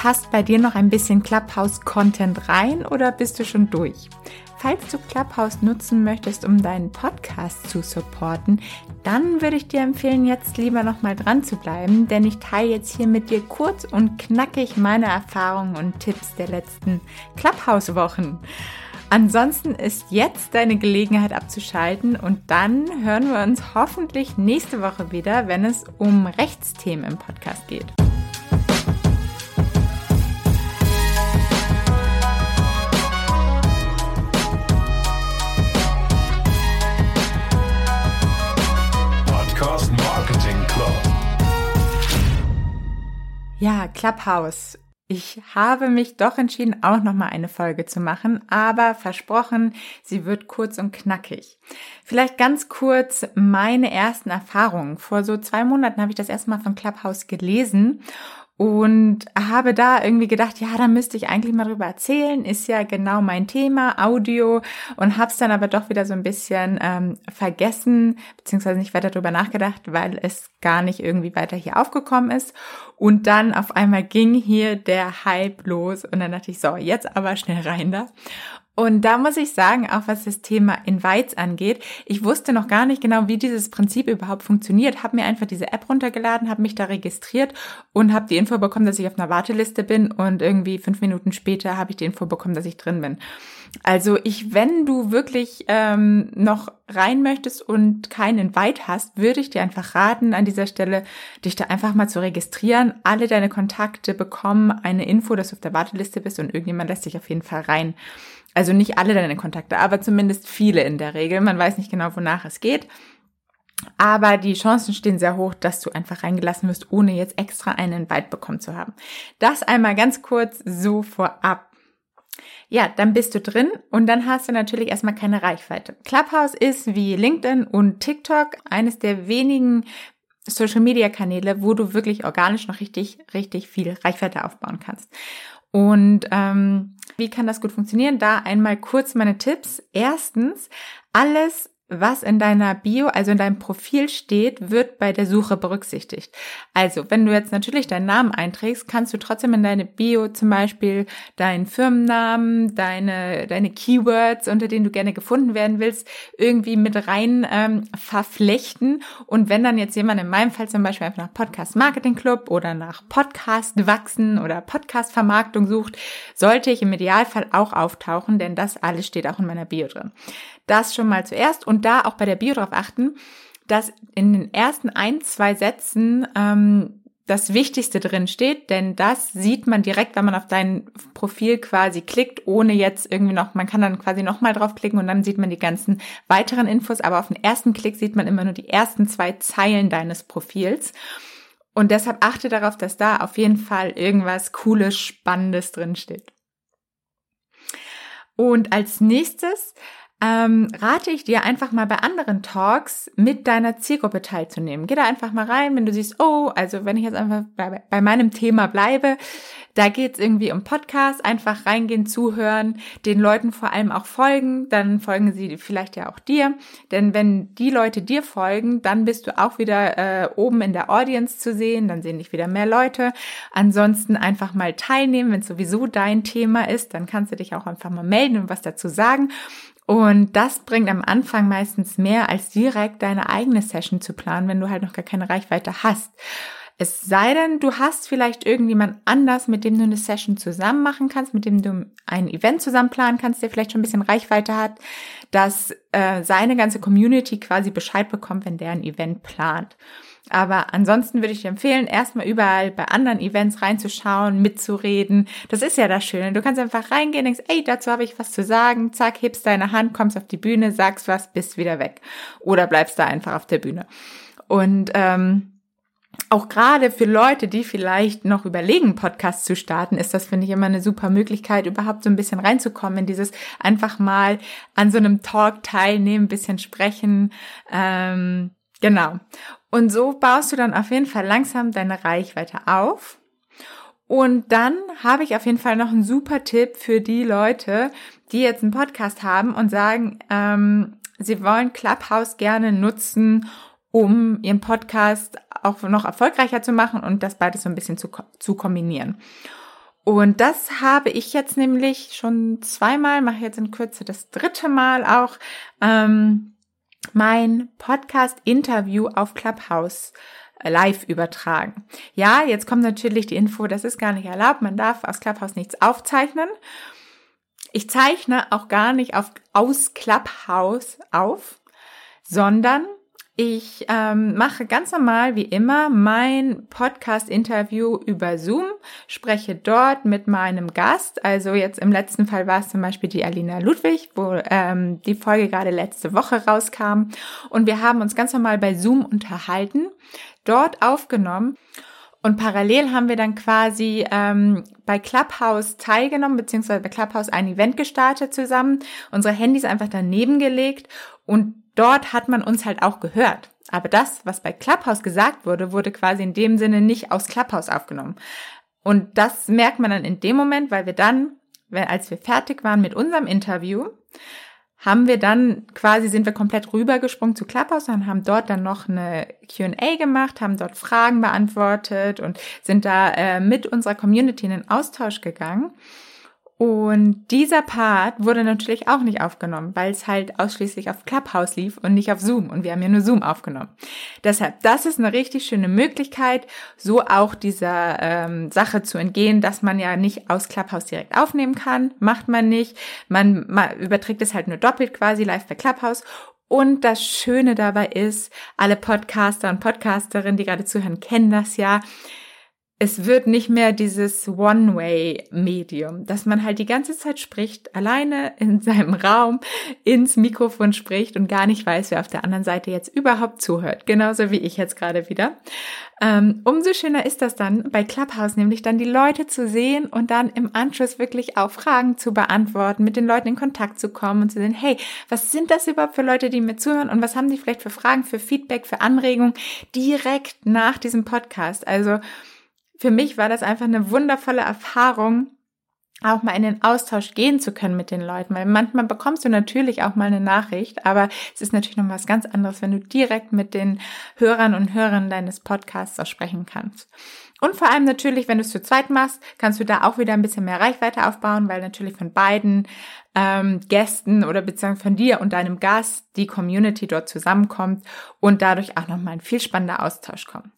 Passt bei dir noch ein bisschen Clubhouse-Content rein oder bist du schon durch? Falls du Clubhouse nutzen möchtest, um deinen Podcast zu supporten, dann würde ich dir empfehlen, jetzt lieber nochmal dran zu bleiben, denn ich teile jetzt hier mit dir kurz und knackig meine Erfahrungen und Tipps der letzten Clubhouse-Wochen. Ansonsten ist jetzt deine Gelegenheit abzuschalten und dann hören wir uns hoffentlich nächste Woche wieder, wenn es um Rechtsthemen im Podcast geht. Ja, Clubhouse. Ich habe mich doch entschieden, auch nochmal eine Folge zu machen, aber versprochen, sie wird kurz und knackig. Vielleicht ganz kurz meine ersten Erfahrungen. Vor so zwei Monaten habe ich das erste Mal von Clubhouse gelesen und habe da irgendwie gedacht, ja, da müsste ich eigentlich mal drüber erzählen, ist ja genau mein Thema, Audio und hab's dann aber doch wieder so ein bisschen ähm, vergessen, beziehungsweise nicht weiter drüber nachgedacht, weil es gar nicht irgendwie weiter hier aufgekommen ist und dann auf einmal ging hier der Hype los und dann dachte ich, so, jetzt aber schnell rein da. Und da muss ich sagen, auch was das Thema Invites angeht, ich wusste noch gar nicht genau, wie dieses Prinzip überhaupt funktioniert, habe mir einfach diese App runtergeladen, habe mich da registriert und habe die Info bekommen, dass ich auf einer Warteliste bin. Und irgendwie fünf Minuten später habe ich die Info bekommen, dass ich drin bin. Also ich, wenn du wirklich ähm, noch rein möchtest und keinen Invite hast, würde ich dir einfach raten, an dieser Stelle dich da einfach mal zu registrieren. Alle deine Kontakte bekommen eine Info, dass du auf der Warteliste bist und irgendjemand lässt dich auf jeden Fall rein. Also nicht alle deine Kontakte, aber zumindest viele in der Regel. Man weiß nicht genau, wonach es geht. Aber die Chancen stehen sehr hoch, dass du einfach reingelassen wirst, ohne jetzt extra einen Invite bekommen zu haben. Das einmal ganz kurz so vorab. Ja, dann bist du drin und dann hast du natürlich erstmal keine Reichweite. Clubhouse ist wie LinkedIn und TikTok eines der wenigen Social Media Kanäle, wo du wirklich organisch noch richtig, richtig viel Reichweite aufbauen kannst. Und ähm, wie kann das gut funktionieren? Da einmal kurz meine Tipps. Erstens, alles was in deiner Bio, also in deinem Profil steht, wird bei der Suche berücksichtigt. Also, wenn du jetzt natürlich deinen Namen einträgst, kannst du trotzdem in deine Bio zum Beispiel deinen Firmennamen, deine, deine Keywords, unter denen du gerne gefunden werden willst, irgendwie mit rein ähm, verflechten. Und wenn dann jetzt jemand in meinem Fall zum Beispiel einfach nach Podcast Marketing Club oder nach Podcast wachsen oder Podcast Vermarktung sucht, sollte ich im Idealfall auch auftauchen, denn das alles steht auch in meiner Bio drin. Das schon mal zuerst und da auch bei der Bio darauf achten, dass in den ersten ein, zwei Sätzen ähm, das Wichtigste drin steht, denn das sieht man direkt, wenn man auf dein Profil quasi klickt, ohne jetzt irgendwie noch, man kann dann quasi nochmal draufklicken und dann sieht man die ganzen weiteren Infos, aber auf den ersten Klick sieht man immer nur die ersten zwei Zeilen deines Profils. Und deshalb achte darauf, dass da auf jeden Fall irgendwas Cooles, Spannendes drin steht. Und als nächstes ähm, rate ich dir einfach mal bei anderen Talks mit deiner Zielgruppe teilzunehmen. Geh da einfach mal rein, wenn du siehst, oh, also wenn ich jetzt einfach bei, bei meinem Thema bleibe, da geht's irgendwie um Podcast, einfach reingehen, zuhören, den Leuten vor allem auch folgen, dann folgen sie vielleicht ja auch dir. Denn wenn die Leute dir folgen, dann bist du auch wieder äh, oben in der Audience zu sehen, dann sehen dich wieder mehr Leute. Ansonsten einfach mal teilnehmen, wenn sowieso dein Thema ist, dann kannst du dich auch einfach mal melden und was dazu sagen. Und das bringt am Anfang meistens mehr, als direkt deine eigene Session zu planen, wenn du halt noch gar keine Reichweite hast. Es sei denn, du hast vielleicht irgendjemand anders, mit dem du eine Session zusammen machen kannst, mit dem du ein Event zusammen planen kannst, der vielleicht schon ein bisschen Reichweite hat, dass äh, seine ganze Community quasi Bescheid bekommt, wenn der ein Event plant. Aber ansonsten würde ich dir empfehlen, erstmal überall bei anderen Events reinzuschauen, mitzureden. Das ist ja das Schöne. Du kannst einfach reingehen, denkst, ey, dazu habe ich was zu sagen, zack, hebst deine Hand, kommst auf die Bühne, sagst was, bist wieder weg. Oder bleibst da einfach auf der Bühne. Und ähm, auch gerade für Leute, die vielleicht noch überlegen, Podcast zu starten, ist das, finde ich, immer eine super Möglichkeit, überhaupt so ein bisschen reinzukommen in dieses einfach mal an so einem Talk teilnehmen, bisschen sprechen. Ähm, genau. Und so baust du dann auf jeden Fall langsam deine Reichweite auf. Und dann habe ich auf jeden Fall noch einen super Tipp für die Leute, die jetzt einen Podcast haben und sagen, ähm, sie wollen Clubhouse gerne nutzen, um ihren Podcast auch noch erfolgreicher zu machen und das beides so ein bisschen zu, zu kombinieren. Und das habe ich jetzt nämlich schon zweimal, mache jetzt in Kürze das dritte Mal auch, ähm, mein Podcast-Interview auf Clubhouse live übertragen. Ja, jetzt kommt natürlich die Info, das ist gar nicht erlaubt, man darf aus Clubhouse nichts aufzeichnen. Ich zeichne auch gar nicht auf, aus Clubhouse auf, sondern ich ähm, mache ganz normal wie immer mein Podcast-Interview über Zoom, spreche dort mit meinem Gast. Also jetzt im letzten Fall war es zum Beispiel die Alina Ludwig, wo ähm, die Folge gerade letzte Woche rauskam. Und wir haben uns ganz normal bei Zoom unterhalten, dort aufgenommen. Und parallel haben wir dann quasi ähm, bei Clubhouse teilgenommen, beziehungsweise bei Clubhouse ein Event gestartet zusammen, unsere Handys einfach daneben gelegt und dort hat man uns halt auch gehört. Aber das, was bei Clubhouse gesagt wurde, wurde quasi in dem Sinne nicht aus Clubhouse aufgenommen. Und das merkt man dann in dem Moment, weil wir dann, als wir fertig waren mit unserem Interview, haben wir dann quasi, sind wir komplett rübergesprungen zu Clubhouse und haben dort dann noch eine Q&A gemacht, haben dort Fragen beantwortet und sind da äh, mit unserer Community in den Austausch gegangen. Und dieser Part wurde natürlich auch nicht aufgenommen, weil es halt ausschließlich auf Clubhouse lief und nicht auf Zoom. Und wir haben ja nur Zoom aufgenommen. Deshalb, das ist eine richtig schöne Möglichkeit, so auch dieser ähm, Sache zu entgehen, dass man ja nicht aus Clubhouse direkt aufnehmen kann. Macht man nicht. Man, man überträgt es halt nur doppelt quasi live bei Clubhouse. Und das Schöne dabei ist, alle Podcaster und Podcasterinnen, die gerade zuhören, kennen das ja es wird nicht mehr dieses One-Way-Medium, dass man halt die ganze Zeit spricht, alleine in seinem Raum ins Mikrofon spricht und gar nicht weiß, wer auf der anderen Seite jetzt überhaupt zuhört. Genauso wie ich jetzt gerade wieder. Ähm, umso schöner ist das dann bei Clubhouse, nämlich dann die Leute zu sehen und dann im Anschluss wirklich auch Fragen zu beantworten, mit den Leuten in Kontakt zu kommen und zu sehen, hey, was sind das überhaupt für Leute, die mir zuhören und was haben die vielleicht für Fragen, für Feedback, für Anregungen direkt nach diesem Podcast? Also, für mich war das einfach eine wundervolle Erfahrung, auch mal in den Austausch gehen zu können mit den Leuten, weil manchmal bekommst du natürlich auch mal eine Nachricht, aber es ist natürlich noch was ganz anderes, wenn du direkt mit den Hörern und Hörern deines Podcasts auch sprechen kannst. Und vor allem natürlich, wenn du es zu zweit machst, kannst du da auch wieder ein bisschen mehr Reichweite aufbauen, weil natürlich von beiden ähm, Gästen oder beziehungsweise von dir und deinem Gast die Community dort zusammenkommt und dadurch auch nochmal ein viel spannender Austausch kommt.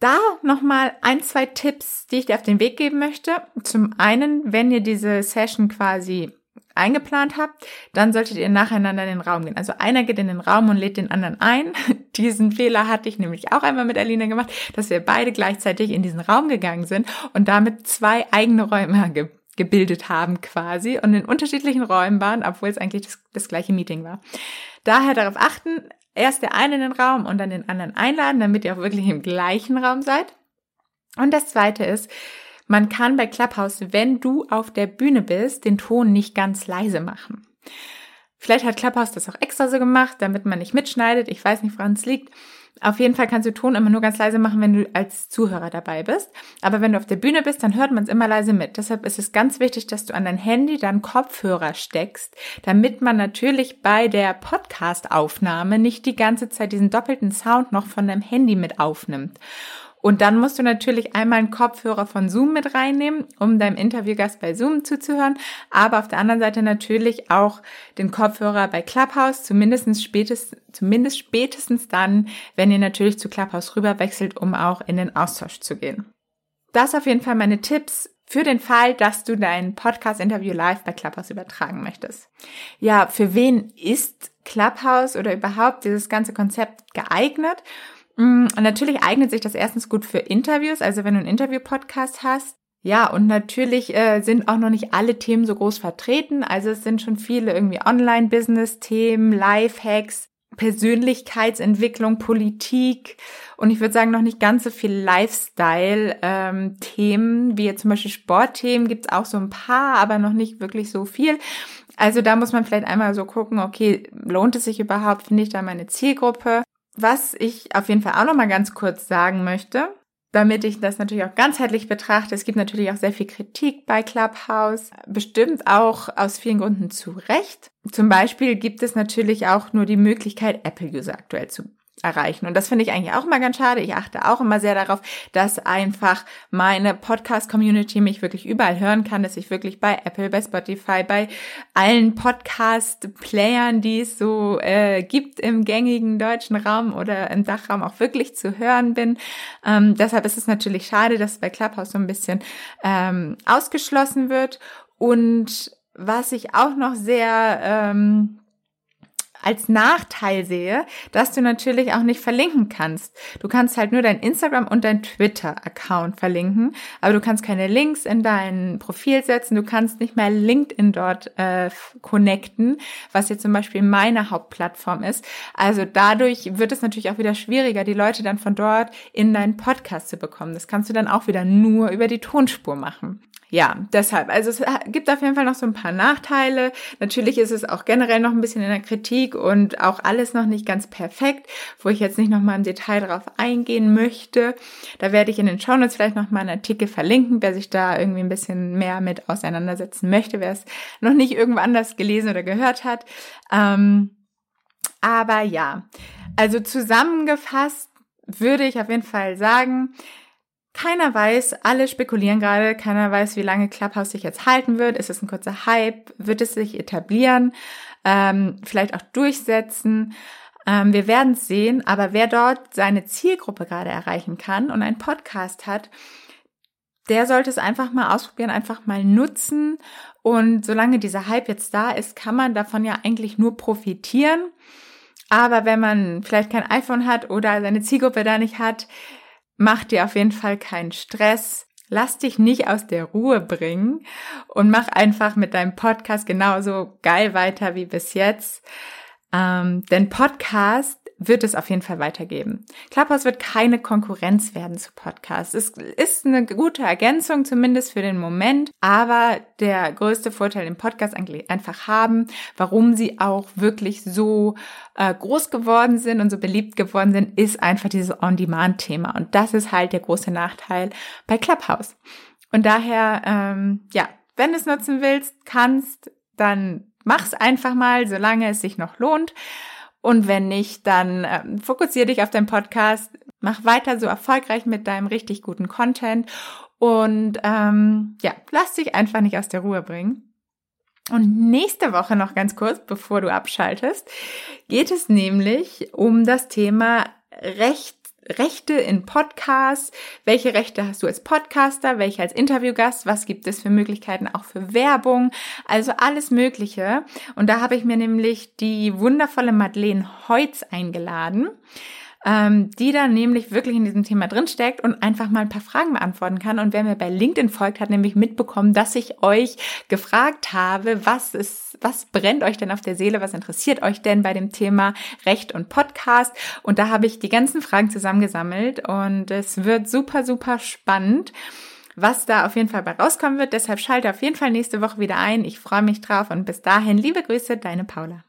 Da nochmal ein, zwei Tipps, die ich dir auf den Weg geben möchte. Zum einen, wenn ihr diese Session quasi eingeplant habt, dann solltet ihr nacheinander in den Raum gehen. Also einer geht in den Raum und lädt den anderen ein. Diesen Fehler hatte ich nämlich auch einmal mit Alina gemacht, dass wir beide gleichzeitig in diesen Raum gegangen sind und damit zwei eigene Räume ge gebildet haben quasi und in unterschiedlichen Räumen waren, obwohl es eigentlich das, das gleiche Meeting war. Daher darauf achten, erst der eine in den Raum und dann den anderen einladen, damit ihr auch wirklich im gleichen Raum seid. Und das zweite ist, man kann bei Clubhouse, wenn du auf der Bühne bist, den Ton nicht ganz leise machen. Vielleicht hat Clubhouse das auch extra so gemacht, damit man nicht mitschneidet. Ich weiß nicht, woran es liegt. Auf jeden Fall kannst du Ton immer nur ganz leise machen, wenn du als Zuhörer dabei bist. Aber wenn du auf der Bühne bist, dann hört man es immer leise mit. Deshalb ist es ganz wichtig, dass du an dein Handy dann Kopfhörer steckst, damit man natürlich bei der Podcast-Aufnahme nicht die ganze Zeit diesen doppelten Sound noch von deinem Handy mit aufnimmt. Und dann musst du natürlich einmal einen Kopfhörer von Zoom mit reinnehmen, um deinem Interviewgast bei Zoom zuzuhören, aber auf der anderen Seite natürlich auch den Kopfhörer bei Clubhouse, zumindest spätestens, zumindest spätestens dann, wenn ihr natürlich zu Clubhouse rüberwechselt, um auch in den Austausch zu gehen. Das auf jeden Fall meine Tipps für den Fall, dass du dein Podcast-Interview live bei Clubhouse übertragen möchtest. Ja, für wen ist Clubhouse oder überhaupt dieses ganze Konzept geeignet? Mm, und natürlich eignet sich das erstens gut für Interviews, also wenn du einen Interview-Podcast hast. Ja, und natürlich äh, sind auch noch nicht alle Themen so groß vertreten. Also es sind schon viele irgendwie Online-Business-Themen, Life-Hacks, Persönlichkeitsentwicklung, Politik und ich würde sagen noch nicht ganz so viel Lifestyle-Themen, ähm, wie jetzt zum Beispiel Sportthemen gibt's auch so ein paar, aber noch nicht wirklich so viel. Also da muss man vielleicht einmal so gucken, okay, lohnt es sich überhaupt, finde ich da meine Zielgruppe? Was ich auf jeden Fall auch noch mal ganz kurz sagen möchte, damit ich das natürlich auch ganzheitlich betrachte. Es gibt natürlich auch sehr viel Kritik bei Clubhouse, bestimmt auch aus vielen Gründen zu Recht. Zum Beispiel gibt es natürlich auch nur die Möglichkeit, Apple-User aktuell zu erreichen. Und das finde ich eigentlich auch immer ganz schade. Ich achte auch immer sehr darauf, dass einfach meine Podcast-Community mich wirklich überall hören kann, dass ich wirklich bei Apple, bei Spotify, bei allen Podcast-Playern, die es so äh, gibt im gängigen deutschen Raum oder im Dachraum auch wirklich zu hören bin. Ähm, deshalb ist es natürlich schade, dass bei Clubhouse so ein bisschen ähm, ausgeschlossen wird. Und was ich auch noch sehr ähm, als Nachteil sehe, dass du natürlich auch nicht verlinken kannst. Du kannst halt nur dein Instagram und dein Twitter-Account verlinken, aber du kannst keine Links in dein Profil setzen, du kannst nicht mehr LinkedIn dort äh, connecten, was jetzt zum Beispiel meine Hauptplattform ist. Also dadurch wird es natürlich auch wieder schwieriger, die Leute dann von dort in deinen Podcast zu bekommen. Das kannst du dann auch wieder nur über die Tonspur machen ja, deshalb. Also es gibt auf jeden Fall noch so ein paar Nachteile. Natürlich ist es auch generell noch ein bisschen in der Kritik und auch alles noch nicht ganz perfekt, wo ich jetzt nicht nochmal im Detail drauf eingehen möchte. Da werde ich in den Shownotes vielleicht nochmal einen Artikel verlinken, wer sich da irgendwie ein bisschen mehr mit auseinandersetzen möchte, wer es noch nicht irgendwo anders gelesen oder gehört hat. Ähm, aber ja, also zusammengefasst würde ich auf jeden Fall sagen, keiner weiß, alle spekulieren gerade, keiner weiß, wie lange Clubhouse sich jetzt halten wird. Ist es ein kurzer Hype? Wird es sich etablieren? Ähm, vielleicht auch durchsetzen? Ähm, wir werden es sehen, aber wer dort seine Zielgruppe gerade erreichen kann und einen Podcast hat, der sollte es einfach mal ausprobieren, einfach mal nutzen. Und solange dieser Hype jetzt da ist, kann man davon ja eigentlich nur profitieren. Aber wenn man vielleicht kein iPhone hat oder seine Zielgruppe da nicht hat, Mach dir auf jeden Fall keinen Stress. Lass dich nicht aus der Ruhe bringen und mach einfach mit deinem Podcast genauso geil weiter wie bis jetzt. Ähm, denn Podcast wird es auf jeden Fall weitergeben. Clubhouse wird keine Konkurrenz werden zu Podcasts. Es ist eine gute Ergänzung, zumindest für den Moment, aber der größte Vorteil im Podcast eigentlich einfach haben, warum sie auch wirklich so äh, groß geworden sind und so beliebt geworden sind, ist einfach dieses On-Demand-Thema. Und das ist halt der große Nachteil bei Clubhouse. Und daher, ähm, ja, wenn du es nutzen willst, kannst, dann mach's einfach mal, solange es sich noch lohnt. Und wenn nicht, dann ähm, fokussiere dich auf deinen Podcast, mach weiter so erfolgreich mit deinem richtig guten Content und ähm, ja, lass dich einfach nicht aus der Ruhe bringen. Und nächste Woche noch ganz kurz, bevor du abschaltest, geht es nämlich um das Thema Recht Rechte in Podcasts, welche Rechte hast du als Podcaster, welche als Interviewgast, was gibt es für Möglichkeiten auch für Werbung, also alles Mögliche. Und da habe ich mir nämlich die wundervolle Madeleine Heutz eingeladen ähm, die dann nämlich wirklich in diesem Thema drinsteckt und einfach mal ein paar Fragen beantworten kann. Und wer mir bei LinkedIn folgt, hat nämlich mitbekommen, dass ich euch gefragt habe, was ist, was brennt euch denn auf der Seele, was interessiert euch denn bei dem Thema Recht und Podcast? Und da habe ich die ganzen Fragen zusammengesammelt und es wird super, super spannend was da auf jeden Fall bei rauskommen wird. Deshalb schalte auf jeden Fall nächste Woche wieder ein. Ich freue mich drauf und bis dahin liebe Grüße, deine Paula.